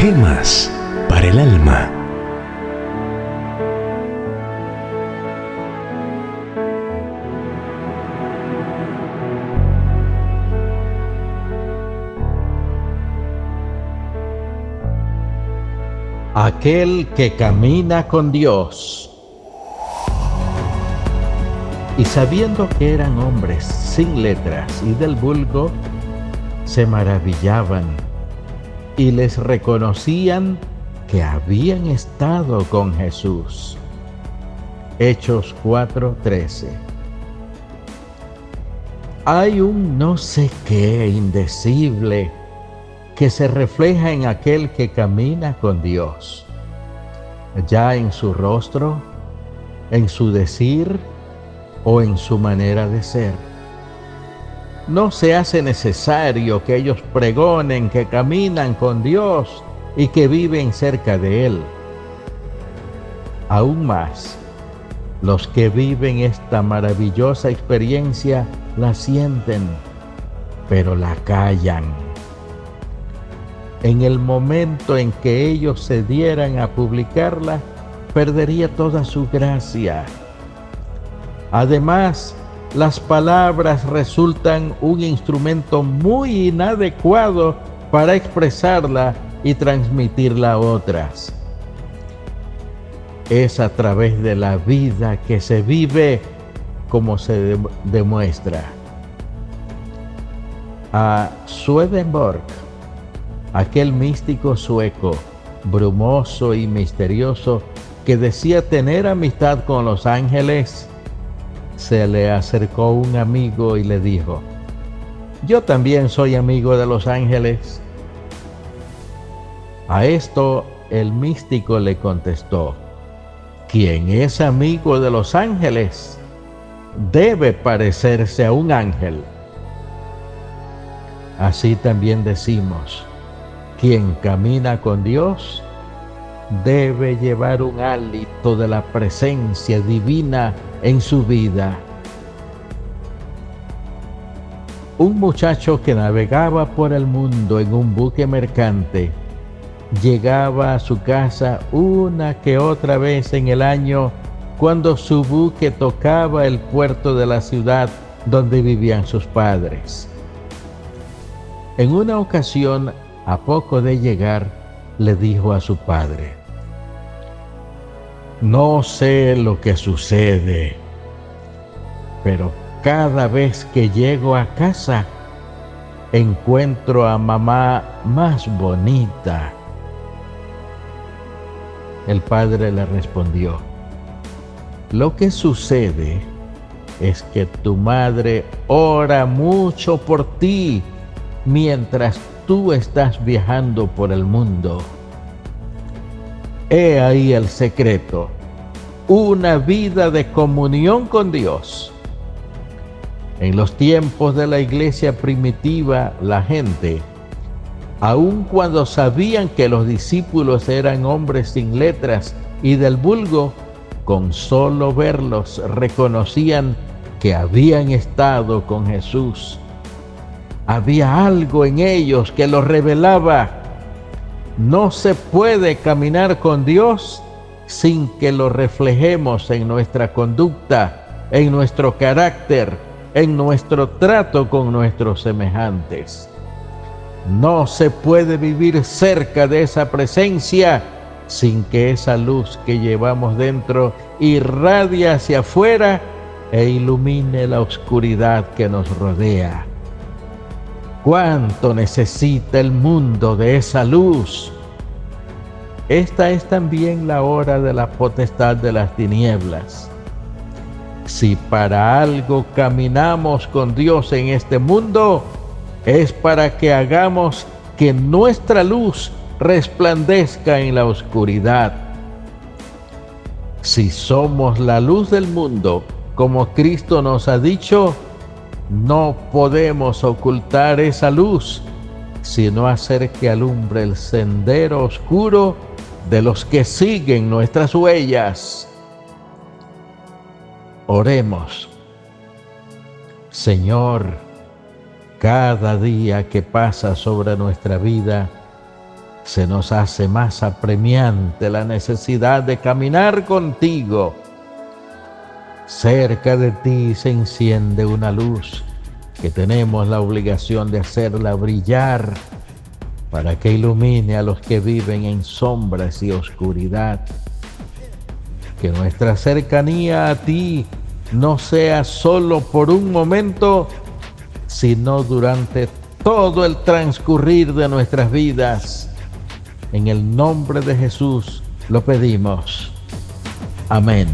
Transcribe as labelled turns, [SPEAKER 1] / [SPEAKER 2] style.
[SPEAKER 1] Gemas para el alma.
[SPEAKER 2] Aquel que camina con Dios. Y sabiendo que eran hombres sin letras y del vulgo, se maravillaban y les reconocían que habían estado con Jesús. Hechos 4:13 Hay un no sé qué indecible que se refleja en aquel que camina con Dios, ya en su rostro, en su decir o en su manera de ser. No se hace necesario que ellos pregonen que caminan con Dios y que viven cerca de Él. Aún más, los que viven esta maravillosa experiencia la sienten, pero la callan en el momento en que ellos se dieran a publicarla, perdería toda su gracia. Además, las palabras resultan un instrumento muy inadecuado para expresarla y transmitirla a otras. Es a través de la vida que se vive como se demuestra. A Swedenborg aquel místico sueco, brumoso y misterioso, que decía tener amistad con los ángeles, se le acercó un amigo y le dijo, yo también soy amigo de los ángeles. A esto el místico le contestó, quien es amigo de los ángeles debe parecerse a un ángel. Así también decimos, quien camina con Dios debe llevar un hálito de la presencia divina en su vida. Un muchacho que navegaba por el mundo en un buque mercante llegaba a su casa una que otra vez en el año cuando su buque tocaba el puerto de la ciudad donde vivían sus padres. En una ocasión a poco de llegar, le dijo a su padre, no sé lo que sucede, pero cada vez que llego a casa, encuentro a mamá más bonita. El padre le respondió, lo que sucede es que tu madre ora mucho por ti mientras tú estás viajando por el mundo. He ahí el secreto, una vida de comunión con Dios. En los tiempos de la iglesia primitiva, la gente, aun cuando sabían que los discípulos eran hombres sin letras y del vulgo, con solo verlos reconocían que habían estado con Jesús había algo en ellos que los revelaba. No se puede caminar con Dios sin que lo reflejemos en nuestra conducta, en nuestro carácter, en nuestro trato con nuestros semejantes. No se puede vivir cerca de esa presencia sin que esa luz que llevamos dentro irradie hacia afuera e ilumine la oscuridad que nos rodea. ¿Cuánto necesita el mundo de esa luz? Esta es también la hora de la potestad de las tinieblas. Si para algo caminamos con Dios en este mundo, es para que hagamos que nuestra luz resplandezca en la oscuridad. Si somos la luz del mundo, como Cristo nos ha dicho, no podemos ocultar esa luz, sino hacer que alumbre el sendero oscuro de los que siguen nuestras huellas. Oremos. Señor, cada día que pasa sobre nuestra vida, se nos hace más apremiante la necesidad de caminar contigo. Cerca de ti se enciende una luz que tenemos la obligación de hacerla brillar para que ilumine a los que viven en sombras y oscuridad. Que nuestra cercanía a ti no sea solo por un momento, sino durante todo el transcurrir de nuestras vidas. En el nombre de Jesús lo pedimos. Amén.